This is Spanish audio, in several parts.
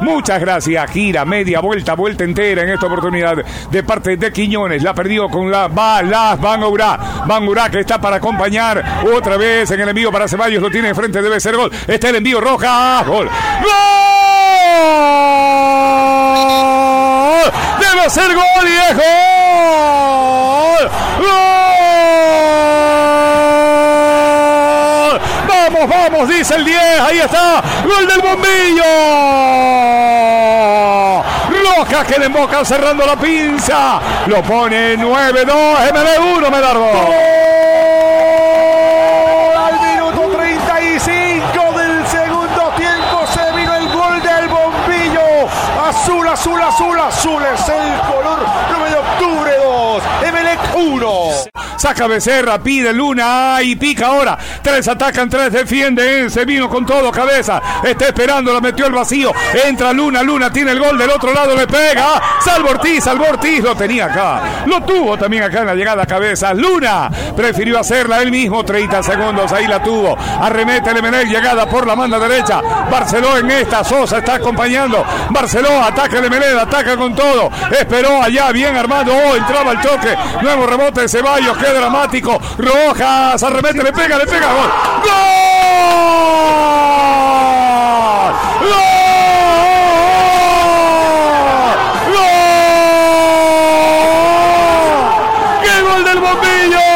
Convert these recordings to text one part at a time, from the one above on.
Muchas gracias. Gira, media vuelta, vuelta entera en esta oportunidad de parte de Quiñones. La perdió con la balas. Van Urá. Van Urá que está para acompañar otra vez en el envío para Ceballos. Lo tiene enfrente, debe ser gol. Está el envío roja. Gol. ¡Gol! Debe ser gol y es gol. ¡Gol! Vamos, vamos, dice el 10. Ahí está. Gol del bombillo. Le emboca cerrando la pinza. Lo pone 9-2. MB1, Medardo. Al minuto 35 del segundo tiempo se vino el gol del bombillo. Azul, azul, azul, azul es el color 9 de octubre 2. Emelec 1. Saca Becerra, pide Luna y pica ahora. Tres atacan, tres defienden. Se vino con todo, cabeza. Está esperando, la metió el vacío. Entra Luna, Luna tiene el gol del otro lado, le pega. Salvo Ortiz, Salvo lo tenía acá. Lo tuvo también acá en la llegada a cabeza. Luna prefirió hacerla él mismo. 30 segundos, ahí la tuvo. Arremete el Emenel, llegada por la manda derecha. Barceló en esta, Sosa está acompañando. Barceló ataca el Emenel, ataca con todo. Esperó allá, bien armado. Oh, entraba el choque. Nuevo rebote de Ceballos, dramático. Rojas, arremete, le pega, le pega. Gol. ¡Gol! ¡Gol! ¡Gol! ¡Qué gol del bombillo!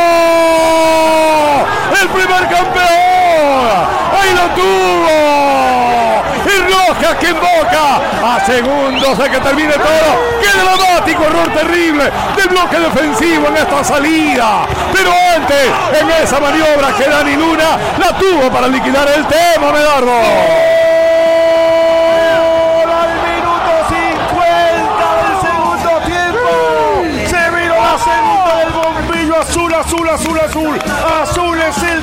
¡El primer campeón! ¡Ahí lo tuvo! Y Rojas que invoca a segundos de que termine todo. ¡Qué! Terrible del bloque defensivo en esta salida. Pero antes, en esa maniobra que Dani Luna la tuvo para liquidar el tema, Medardo. Gol al minuto 50 del segundo tiempo. Se vino la segunda del bombillo azul, azul, azul, azul. Azul es el